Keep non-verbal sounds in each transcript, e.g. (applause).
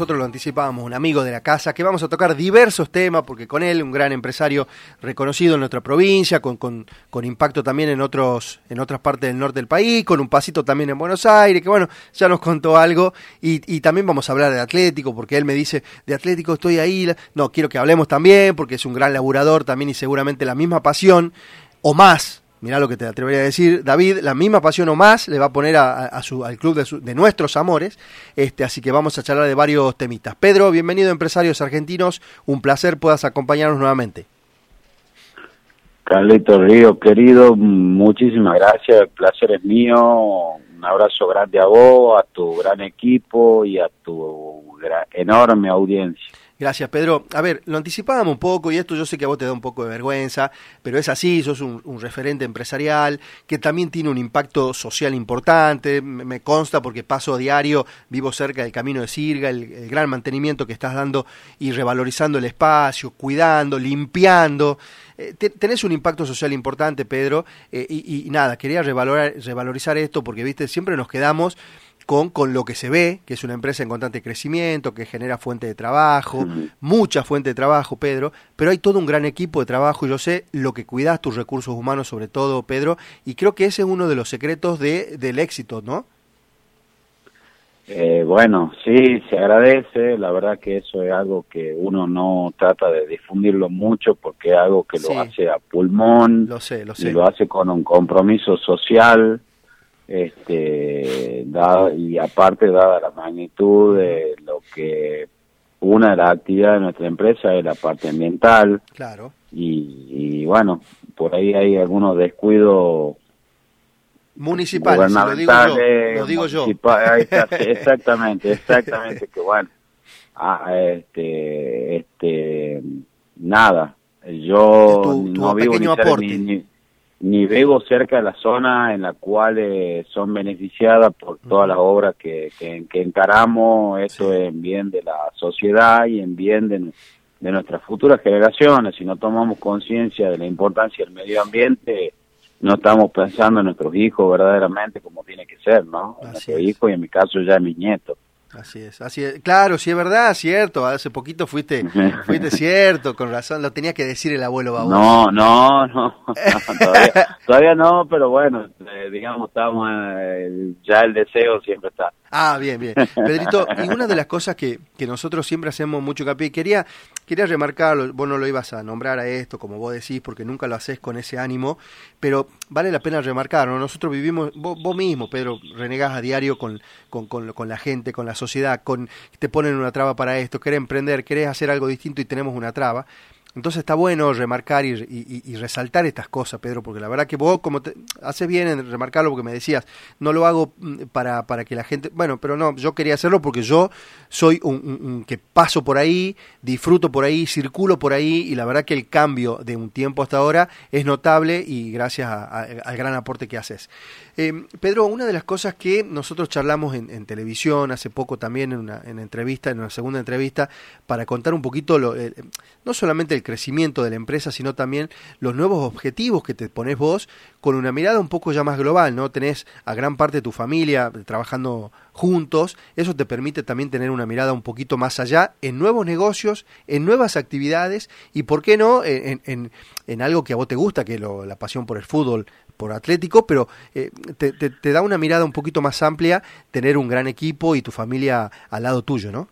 Nosotros lo anticipábamos, un amigo de la casa, que vamos a tocar diversos temas, porque con él, un gran empresario reconocido en nuestra provincia, con, con, impacto también en otros, en otras partes del norte del país, con un pasito también en Buenos Aires, que bueno, ya nos contó algo, y, y también vamos a hablar de Atlético, porque él me dice, de Atlético estoy ahí, no, quiero que hablemos también, porque es un gran laburador también y seguramente la misma pasión, o más, mirá lo que te atrevería a decir, David, la misma pasión o más le va a poner a, a su, al club de, nuestros amores, este, así que vamos a charlar de varios temitas. Pedro, bienvenido Empresarios Argentinos, un placer puedas acompañarnos nuevamente. Carlito Río, querido, muchísimas gracias, el placer es mío, un abrazo grande a vos, a tu gran equipo y a tu enorme audiencia. Gracias, Pedro. A ver, lo anticipábamos un poco y esto yo sé que a vos te da un poco de vergüenza, pero es así, sos un, un referente empresarial que también tiene un impacto social importante, me, consta porque paso a diario, vivo cerca del camino de Sirga, el, el, gran mantenimiento que estás dando y revalorizando el espacio, cuidando, limpiando. Eh, tenés un impacto social importante, Pedro, eh, y, y, nada, quería revalorar, revalorizar esto porque, viste, siempre nos quedamos con, con lo que se ve, que es una empresa en constante crecimiento, que genera fuente de trabajo, mucha fuente de trabajo, Pedro, pero hay todo un gran equipo de trabajo y yo sé lo que cuidas tus recursos humanos sobre todo, Pedro, y creo que ese es uno de los secretos de, del éxito, ¿no? Eh, bueno, sí, se agradece, la verdad que eso es algo que uno no trata de difundirlo mucho porque es algo que sí. lo hace a pulmón, lo sé, lo sé. y lo hace con un compromiso social, este dada, y aparte dada la magnitud de lo que una de las actividades de nuestra empresa es la parte ambiental claro y, y bueno por ahí hay algunos descuidos municipales lo digo yo, lo digo yo. exactamente exactamente que bueno ah, este este nada yo tu, tu no vivo pequeño ni, aporte. ni, ni ni vivo cerca de la zona en la cual eh, son beneficiadas por todas las obras que, que, que encaramos, eso sí. en bien de la sociedad y en bien de, de nuestras futuras generaciones. Si no tomamos conciencia de la importancia del medio ambiente, no estamos pensando en nuestros hijos verdaderamente como tiene que ser, ¿no? En nuestros hijos y en mi caso ya en mis nietos. Así es, así es. Claro, sí es verdad, cierto. Hace poquito fuiste, (laughs) fuiste cierto, con razón. Lo tenía que decir el abuelo Baúl. No, no, (laughs) no. todavía, todavía, no, pero bueno, eh, digamos, estamos, eh, ya el deseo siempre está. Ah, bien, bien. Pedrito, y una de las cosas que, que nosotros siempre hacemos mucho capié, quería, quería remarcarlo, vos no lo ibas a nombrar a esto, como vos decís, porque nunca lo haces con ese ánimo, pero vale la pena remarcarlo. Nosotros vivimos, vos, vos mismo, Pedro, renegás a diario con, con, con, con, la gente, con la sociedad, con te ponen una traba para esto, querés emprender, querés hacer algo distinto y tenemos una traba. Entonces está bueno remarcar y, resaltar estas cosas, Pedro, porque la verdad que vos, como te, haces bien en remarcarlo, porque me decías, no lo hago mm, para, para que la gente, bueno, pero no, yo quería hacerlo porque yo soy un, que paso por ahí, disfruto por ahí, circulo por ahí, y la verdad que el cambio de un tiempo hasta ahora es notable y gracias a, al gran aporte que haces. Eh, Pedro, una de las cosas que nosotros charlamos en, televisión hace poco también en una, en entrevista, en una segunda entrevista, para contar un poquito, lo, eh, no solamente el crecimiento de la empresa, sino también los nuevos objetivos que te pones vos con una mirada un poco ya más global, ¿no? Tenés a gran parte de tu familia trabajando juntos, eso te permite también tener una mirada un poquito más allá en nuevos negocios, en nuevas actividades y, ¿por qué no?, en, en, algo que a vos te gusta, que lo, la pasión por el fútbol, por Atlético, pero eh, te, te, da una mirada un poquito más amplia tener un gran equipo y tu familia al lado tuyo, ¿no?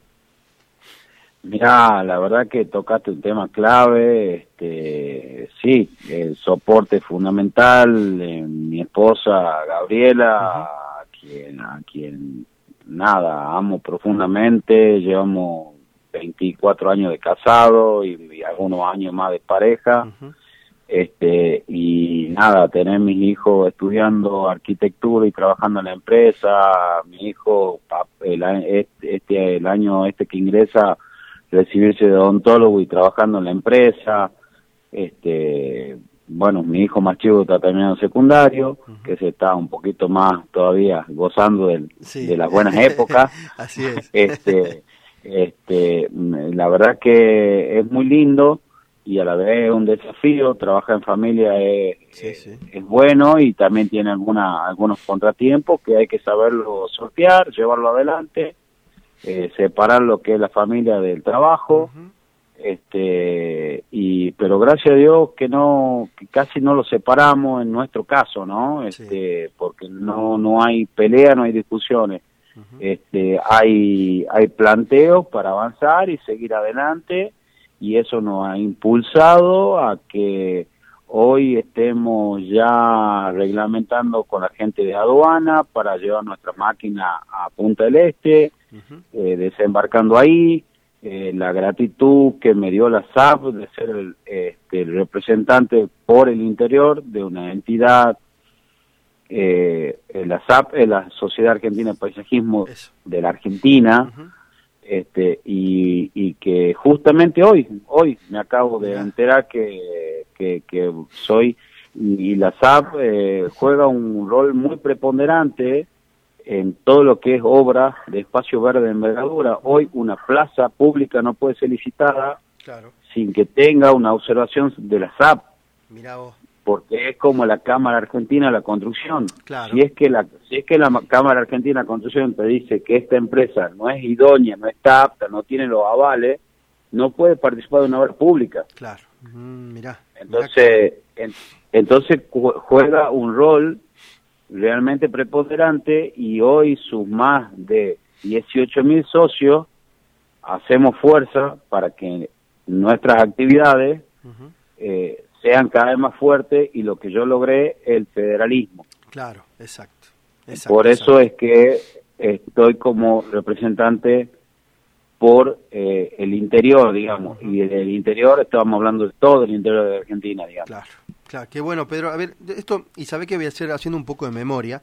Mira, la verdad que tocaste un tema clave, este, sí, el soporte fundamental, eh, mi esposa Gabriela, uh -huh. a quien, a quien nada, amo profundamente, llevamos 24 años de casado y, y algunos años más de pareja. Uh -huh este y nada tener mis hijos estudiando arquitectura y trabajando en la empresa mi hijo el, este, este, el año este que ingresa recibirse de odontólogo y trabajando en la empresa este bueno mi hijo más chico está terminando secundario uh -huh. que se está un poquito más todavía gozando del, sí. de las buenas épocas (laughs) así es este este la verdad que es muy lindo y a la vez es un desafío, trabajar en familia es, sí, sí. es bueno y también tiene alguna, algunos contratiempos que hay que saberlo sortear, llevarlo adelante. Eh, separar lo que es la familia del trabajo, este y pero gracias a Dios que no que casi no lo separamos en nuestro caso, ¿no? Este porque no no hay pelea, no hay discusiones. Este hay hay planteos para avanzar y seguir adelante y eso nos ha impulsado a que hoy estemos ya reglamentando con la gente de aduana para llevar nuestra máquina a Punta del Este, eh, desembarcando ahí, eh, la gratitud que me dio la SAP de ser el, este, representante por el interior de una entidad, eh, la SAP es la Sociedad Argentina de Paisajismo de la Argentina, este, y, y, que justamente hoy, hoy me acabo de enterar que, que, que soy, y la SAP eh, juega un rol muy preponderante en todo lo que es obra de espacio verde de envergadura. Hoy una plaza pública no puede ser licitada sin que tenga una observación de la SAP. Porque es como la Cámara Argentina de la Construcción. Si es que la si es que la Cámara Argentina de la Construcción te dice que esta empresa no es idónea, no está apta, no tiene los avales, no puede participar de una obra pública. Claro. Mm, entonces, entonces juega un rol realmente preponderante y hoy sus más de 18 mil socios hacemos fuerza para que nuestras actividades eh, sean cada vez más fuertes y lo que yo logré el federalismo. Claro, exacto. Por eso es que estoy como representante por eh, el interior, digamos, y del interior estamos hablando de todo el interior de Argentina, digamos. Claro. Claro, qué bueno, Pedro. A ver, esto, y sabe que voy a hacer haciendo un poco de memoria.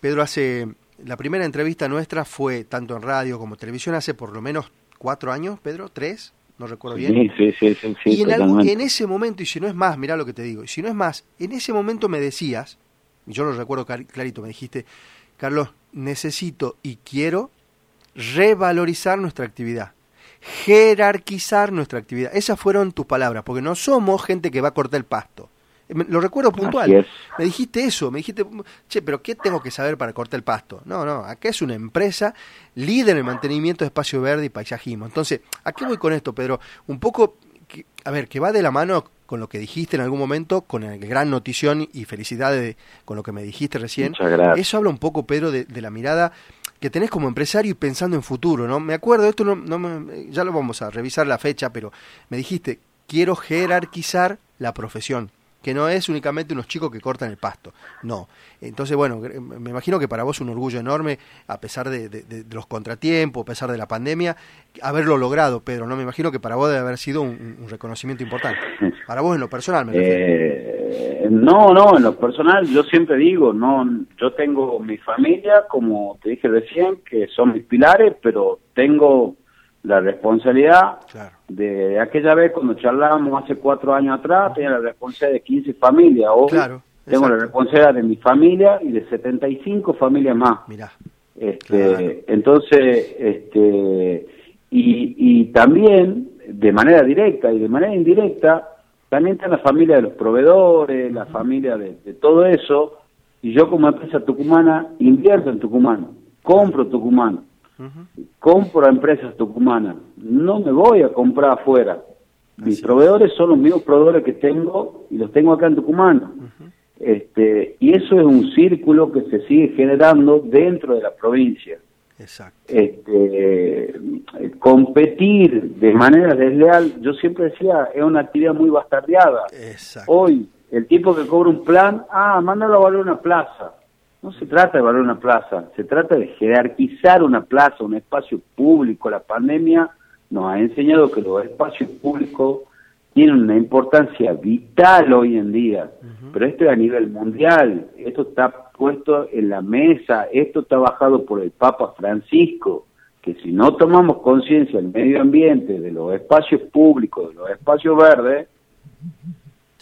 Pedro hace, la primera entrevista nuestra fue tanto en radio como televisión hace por lo menos cuatro años, Pedro, tres, no recuerdo bien. Sí, sí, sí, Y en, en, ese momento, y si no es más, mira lo que te digo, y si no es más, en ese momento me decías, y yo lo recuerdo clarito, me dijiste, Carlos, necesito y quiero revalorizar nuestra actividad jerarquizar nuestra actividad. Esas fueron tus palabras, porque no somos gente que va a cortar el pasto. Lo recuerdo puntual. Me dijiste eso, me dijiste, che, pero ¿qué tengo que saber para cortar el pasto? No, no, acá es una empresa líder en el mantenimiento de espacio verde y paisajismo. Entonces, ¿a qué voy con esto, Pedro? Un poco, a ver, que va de la mano con lo que dijiste en algún momento, con el gran notición y felicidades con lo que me dijiste recién. Eso habla un poco, Pedro, de, la mirada que tenés como empresario y pensando en futuro, ¿no? Me acuerdo, esto no, no ya lo vamos a revisar la fecha, pero me dijiste, quiero jerarquizar la profesión que no es únicamente unos chicos que cortan el pasto, no. Entonces, bueno, me imagino que para vos es un orgullo enorme, a pesar de, los contratiempos, a pesar de la pandemia, haberlo logrado, Pedro, ¿no? Me imagino que para vos debe haber sido un, reconocimiento importante. Para vos en lo personal, me eh, no, no, en lo personal yo siempre digo, no, yo tengo mi familia, como te dije recién, que son mis pilares, pero tengo la responsabilidad de, aquella vez cuando charlábamos hace cuatro años atrás, tenía la responsabilidad de 15 familias. Hoy tengo la responsabilidad de mi familia y de 75 familias más. Mira. Este, Entonces, este, y, y también de manera directa y de manera indirecta, también está la familia de los proveedores, la familia de, de todo eso, y yo como empresa tucumana invierto en Tucumán, compro Tucumán, compro a empresas tucumanas, no me voy a comprar afuera. Mis proveedores son los mismos proveedores que tengo y los tengo acá en Tucumán. este, y eso es un círculo que se sigue generando dentro de la provincia. Este, competir de manera desleal, yo siempre decía, es una actividad muy bastardeada. Hoy, el tipo que cobra un plan, ah, mándalo a valer una plaza. No se trata de valorar una plaza, se trata de jerarquizar una plaza, un espacio público. La pandemia nos ha enseñado que los espacios públicos tienen una importancia vital hoy en día, pero esto es a nivel mundial, esto está puesto en la mesa, esto está bajado por el Papa Francisco, que si no tomamos conciencia del medio ambiente, de los espacios públicos, de los espacios verdes,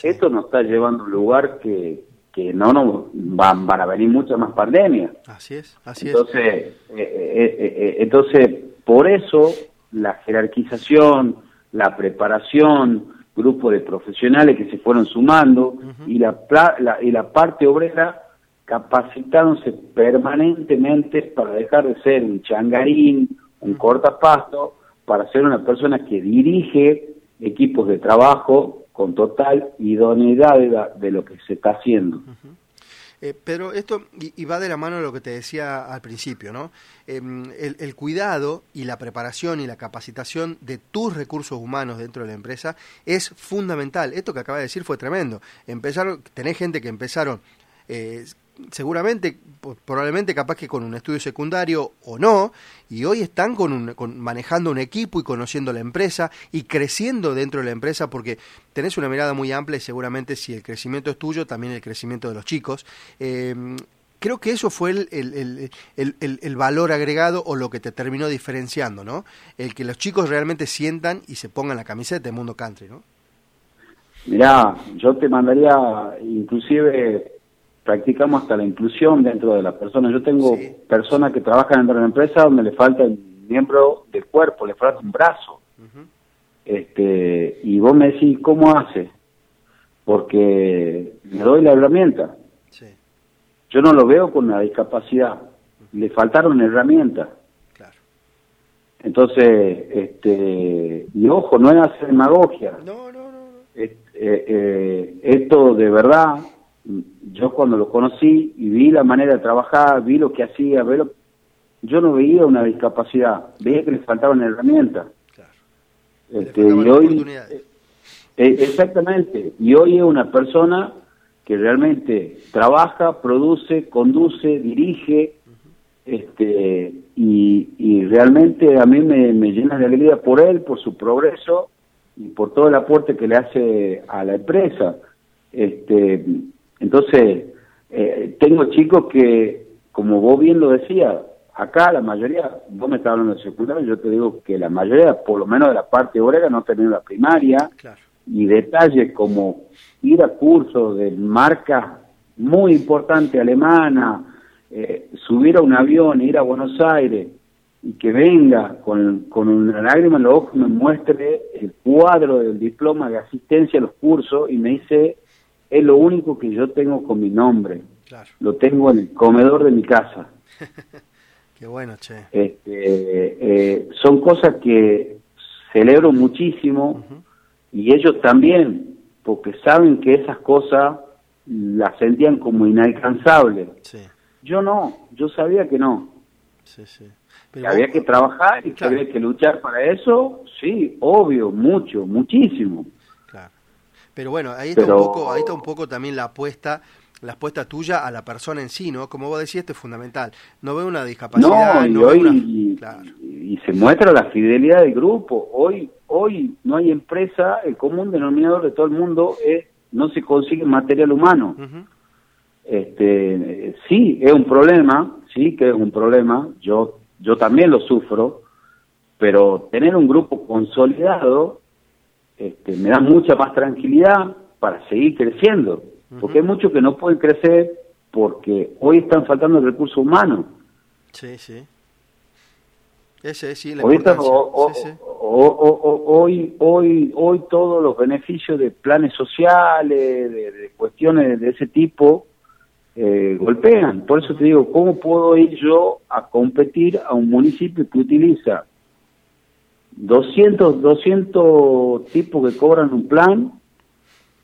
esto nos está llevando a un lugar que, que no nos van, van a venir muchas más pandemias. Así es, así entonces, es. Eh, eh, eh, entonces, por eso la jerarquización, la preparación, grupo de profesionales que se fueron sumando y la, la, y la parte obrera capacitándose permanentemente para dejar de ser un changarín, un cortapasto, para ser una persona que dirige equipos de trabajo con total idoneidad de, lo que se está haciendo. Eh, pero esto, y, va de la mano de lo que te decía al principio, ¿no? Em, el, cuidado y la preparación y la capacitación de tus recursos humanos dentro de la empresa es fundamental. Esto que acaba de decir fue tremendo. Empezaron, tenés gente que empezaron eh, seguramente, probablemente capaz que con un estudio secundario o no, y hoy están con, manejando un equipo y conociendo la empresa y creciendo dentro de la empresa porque tenés una mirada muy amplia y seguramente si el crecimiento es tuyo, también el crecimiento de los chicos. Em, creo que eso fue el, el, valor agregado o lo que te terminó diferenciando, ¿no? El que los chicos realmente sientan y se pongan la camiseta de Mundo Country, ¿no? Mirá, yo te mandaría inclusive practicamos hasta la inclusión dentro de la persona. Yo tengo personas que trabajan dentro de la empresa donde le falta el miembro del cuerpo, le falta un brazo. este Y vos me decís, ¿cómo hace? Porque me doy la herramienta. Yo no lo veo con una discapacidad. Le faltaron herramientas. Entonces, este, y ojo, no es hacer demagogia. No, no, no. Eh, eh, esto de verdad yo cuando lo conocí y vi la manera de trabajar, vi lo que hacía, yo no veía una discapacidad, veía que le faltaban herramientas. Este, y hoy, eh, eh, exactamente, y hoy es una persona que realmente trabaja, produce, conduce, dirige, este, y, y, realmente a mí me, me llena de alegría por él, por su progreso y por todo el aporte que le hace a la empresa. Este, entonces, eh, tengo chicos que, como vos bien lo decías, acá la mayoría, vos me estás hablando de secundaria, yo te digo que la mayoría, por lo menos de la parte obrera, no tienen la primaria, y detalles como ir a cursos de marcas muy importantes alemana, eh, subir a un avión, ir a Buenos Aires, y que venga con, con una lágrima en los ojos, me muestre el cuadro del diploma de asistencia a los cursos y me dice, es lo único que yo tengo con mi nombre. Lo tengo en el comedor de mi casa. (laughs) Qué bueno, che. Este, eh, son cosas que celebro muchísimo y ellos también, porque saben que esas cosas las sentían como inalcanzables. Yo no, yo sabía que no. que había que trabajar y que había que luchar para eso, sí, obvio, mucho, muchísimo. Pero bueno, ahí está, un poco, ahí está un poco también la apuesta la apuesta tuya a la persona en sí, ¿no? Como vos decías, esto es fundamental. No veo una discapacidad. No, y, hoy, y, se muestra la fidelidad del grupo. Hoy, hoy no hay empresa, el común denominador de todo el mundo es no se consigue material humano. Este, sí, es un problema, sí que es un problema. Yo, yo también lo sufro, pero tener un grupo consolidado este, me da mucha más tranquilidad para seguir creciendo, porque hay muchos que no pueden crecer porque hoy están faltando recursos humanos. Sí, sí. Ese sí, la hoy, hoy, hoy, hoy todos los beneficios de planes sociales, de, cuestiones de ese tipo, eh, golpean. Por eso te digo, ¿cómo puedo ir yo a competir a un municipio que utiliza 200, 200 tipos que cobran un plan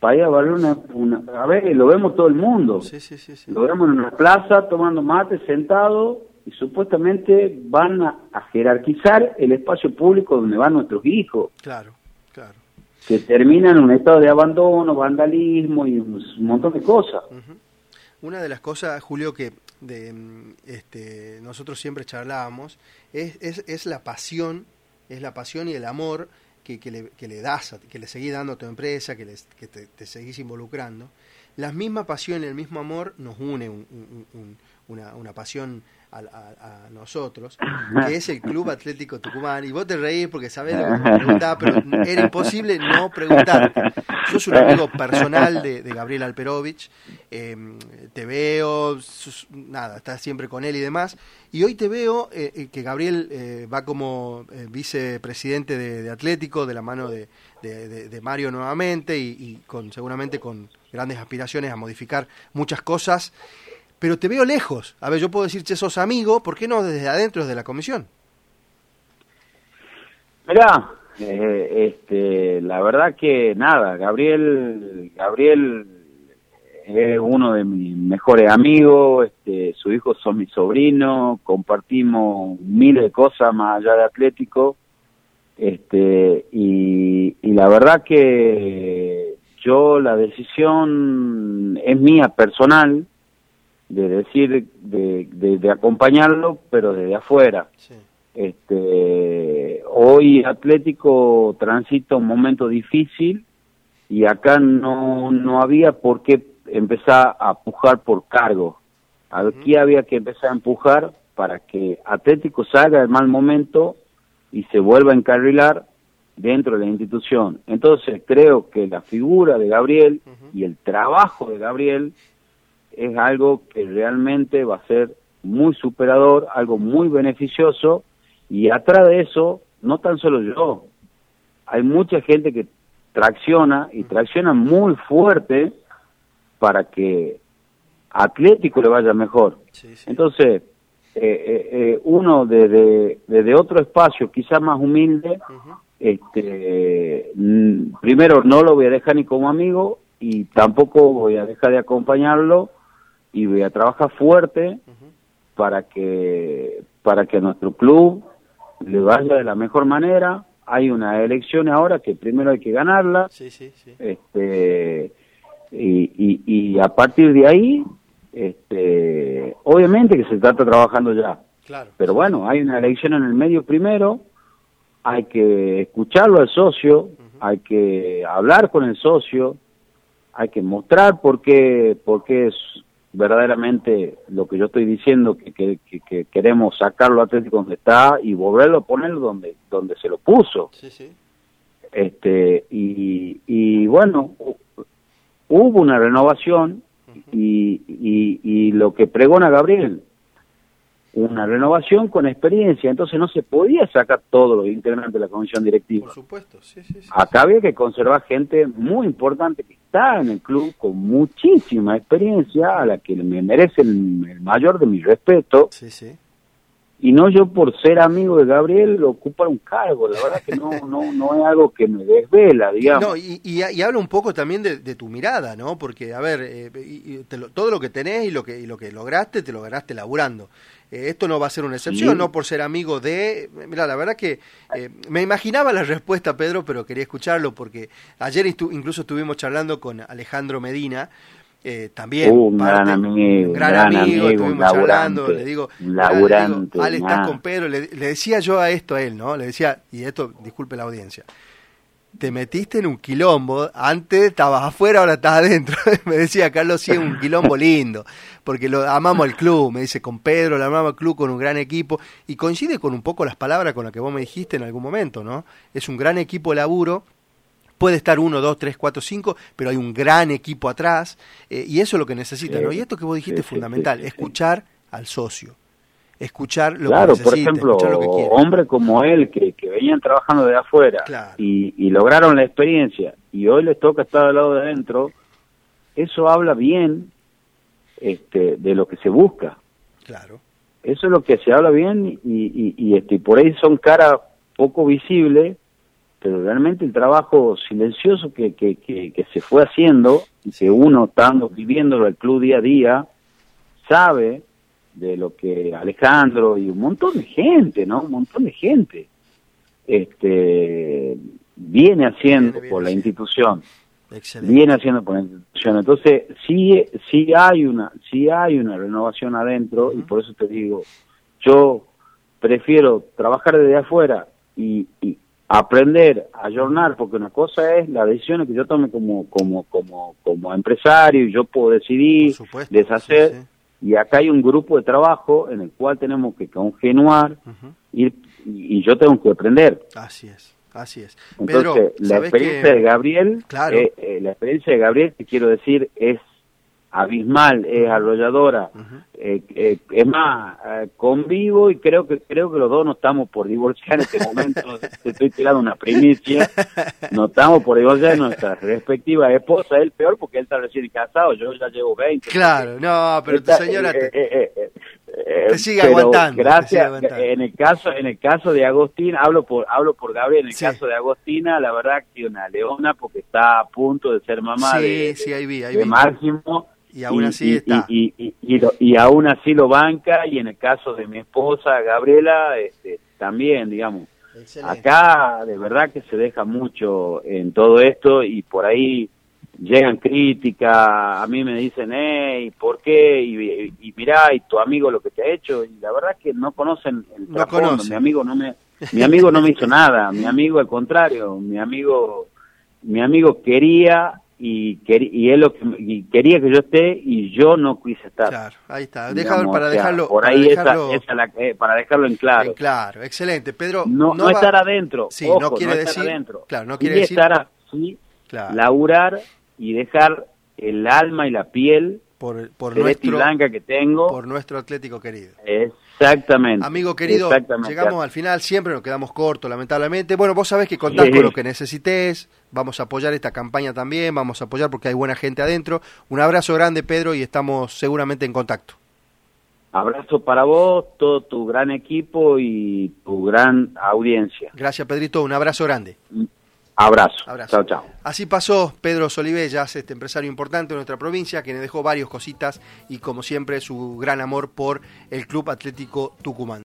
para ir a valer una, A ver, lo vemos todo el mundo. Sí, sí, sí, lo vemos en una plaza tomando mate, sentado, y supuestamente van a, jerarquizar el espacio público donde van nuestros hijos. Claro, claro. Que terminan en un estado de abandono, vandalismo y un, montón de cosas. Una de las cosas, Julio, que de, este, nosotros siempre charlábamos, es, es, es la pasión es la pasión y el amor que, que, le, que le, das, que le seguís dando a tu empresa, que, que te, seguís involucrando. La misma pasión y el mismo amor nos une una, una pasión a, nosotros, que es el Club Atlético Tucumán. Y vos te reís porque sabés lo que me preguntaba, pero era imposible no preguntarte. Sos un amigo personal de, Gabriel Alperovich, em, te veo, nada, estás siempre con él y demás. Y hoy te veo eh, eh, que Gabriel eh, va como vicepresidente de, Atlético, de la mano de, de Mario nuevamente y, y con seguramente con grandes aspiraciones a modificar muchas cosas pero te veo lejos. A ver, yo puedo decir, che, sos amigo, ¿por qué no desde adentro, desde la comisión? Mirá, eh, este, la verdad que nada, Gabriel, Gabriel es uno de mis mejores amigos, este, sus hijos son mis sobrinos, compartimos miles de cosas más allá de Atlético, este, y, y la verdad que yo la decisión es mía personal de decir, de, de, de acompañarlo, pero desde afuera. Sí. Este, hoy Atlético transita un momento difícil y acá no, no había por qué empezar a empujar por cargo. Aquí había que empezar a empujar para que Atlético salga del mal momento y se vuelva a encarrilar dentro de la institución. Entonces creo que la figura de Gabriel y el trabajo de Gabriel es algo que realmente va a ser muy superador, algo muy beneficioso y atrás de eso, no tan solo yo, hay mucha gente que tracciona y tracciona muy fuerte para que Atlético le vaya mejor. Entonces, eh, eh, eh, uno desde, desde otro espacio, quizás más humilde, este, primero no lo voy a dejar ni como amigo y tampoco voy a dejar de acompañarlo y voy a trabajar fuerte para que para que nuestro club le vaya de la mejor manera. Hay una elección ahora que primero hay que ganarla. Este, y, y, a partir de ahí, este, obviamente que se trata trabajando ya. Pero bueno, hay una elección en el medio primero, hay que escucharlo al socio, hay que hablar con el socio, hay que mostrar por qué, por qué es, verdaderamente lo que yo estoy diciendo, que, que, queremos sacarlo Atlético donde está y volverlo a poner donde, donde se lo puso. Este, y, y bueno, hubo una renovación y, y, y lo que pregona Gabriel, una renovación con experiencia, entonces no se podía sacar todos los integrantes de la comisión directiva. Por supuesto, sí, sí, Acá había que conservar gente muy importante que está en el club con muchísima experiencia, a la que me merece el, mayor de mi respeto. Sí, sí. Y no yo por ser amigo de Gabriel ocupar un cargo, la verdad que no, (laughs) no, no es algo que me desvela, digamos. No, y, y, habla un poco también de, tu mirada, ¿no? Porque, a ver, eh, todo lo que tenés y lo que, y lo que lograste, te lo ganaste laburando. Eh, esto no va a ser una excepción, no por ser amigo de... Mira, la verdad que eh, me imaginaba la respuesta, Pedro, pero quería escucharlo porque ayer incluso estuvimos charlando con Alejandro Medina, eh, también uh, un gran amigo, gran, amigo, estuvimos charlando, le digo, laburante, Ale, estás con Pedro, le, le, decía yo a esto a él, ¿no? Le decía, y esto, disculpe la audiencia, te metiste en un quilombo, antes estabas afuera, ahora estás adentro. (laughs) me decía Carlos, sí, un quilombo lindo, porque lo amamos al club, me dice, con Pedro, lo amamos al club, con un gran equipo, y coincide con un poco las palabras con las que vos me dijiste en algún momento, ¿no? Es un gran equipo de laburo, puede estar uno, dos, tres, cuatro, cinco, pero hay un gran equipo atrás, eh, y eso es lo que necesita, ¿no? Y esto que vos dijiste es fundamental, escuchar al socio escuchar lo claro, que por ejemplo, hombres como él que, que venían trabajando de afuera y, y, lograron la experiencia y hoy les toca estar al lado de adentro, eso habla bien este, de lo que se busca. Claro. Eso es lo que se habla bien y, y, y este, por ahí son caras poco visibles, pero realmente el trabajo silencioso que, que, que, que se fue haciendo y que uno estando viviéndolo el club día a día, sabe de lo que Alejandro y un montón de gente, ¿no? Un montón de gente este viene haciendo por la institución. Viene haciendo por la institución. Entonces, sí sí hay una sí hay una renovación adentro y por eso te digo, yo prefiero trabajar desde afuera y, y aprender a jornar porque una cosa es la decisión que yo tome como como como como empresario y yo puedo decidir deshacer y acá hay un grupo de trabajo en el cual tenemos que congenuar y, yo tengo que aprender. Así es, así es. Entonces, la experiencia de Gabriel, claro. Eh, eh, la experiencia de Gabriel, te quiero decir, es abismal, es arrolladora. Eh, eh, es más, eh, convivo y creo que creo que los dos no estamos por divorciar en este momento. (laughs) te estoy tirando una primicia. No estamos por divorciar nuestra respectiva esposa. Él peor porque él está recién casado. Yo ya llevo 20. Claro, no, pero tu señora. te sigue aguantando. Gracias. En el caso, en el caso de Agostina, hablo por, hablo por Gabriel. En el caso de Agostina, la verdad que una leona porque está a punto de ser mamá de, sí, ahí vi, ahí de Máximo. Y aún así está. Y, y, y, aún así lo banca. Y en el caso de mi esposa Gabriela, este, también, digamos. Acá de verdad que se deja mucho en todo esto y por ahí llegan críticas, a mí me dicen, hey, ¿por qué? Y, y, mirá, y tu amigo lo que te ha hecho, y la verdad es que no conocen el no mi amigo no me mi amigo no me hizo nada, mi amigo al contrario, mi amigo mi amigo quería y, y él lo que, quería que yo esté y yo no quise estar. Claro, ahí está. para dejarlo, por ahí eh, para dejarlo en claro. claro, excelente. Pedro, no, no, estar adentro. Sí, no quiere decir. Adentro. Claro, no quiere decir. estar así, claro. laburar y dejar el alma y la piel por, por nuestro blanca que tengo por nuestro Atlético querido. Exactamente. Amigo querido, llegamos al final, siempre nos quedamos cortos, lamentablemente. Bueno, vos sabés que contás con lo que necesites, vamos a apoyar esta campaña también, vamos a apoyar porque hay buena gente adentro. Un abrazo grande, Pedro, y estamos seguramente en contacto. Abrazo para vos, todo tu gran equipo y tu gran audiencia. Gracias, Pedrito, un abrazo grande. Abrazo. Chao, chao. Así pasó Pedro Solibellas, este empresario importante de nuestra provincia, que nos dejó varias cositas y como siempre su gran amor por el Club Atlético Tucumán.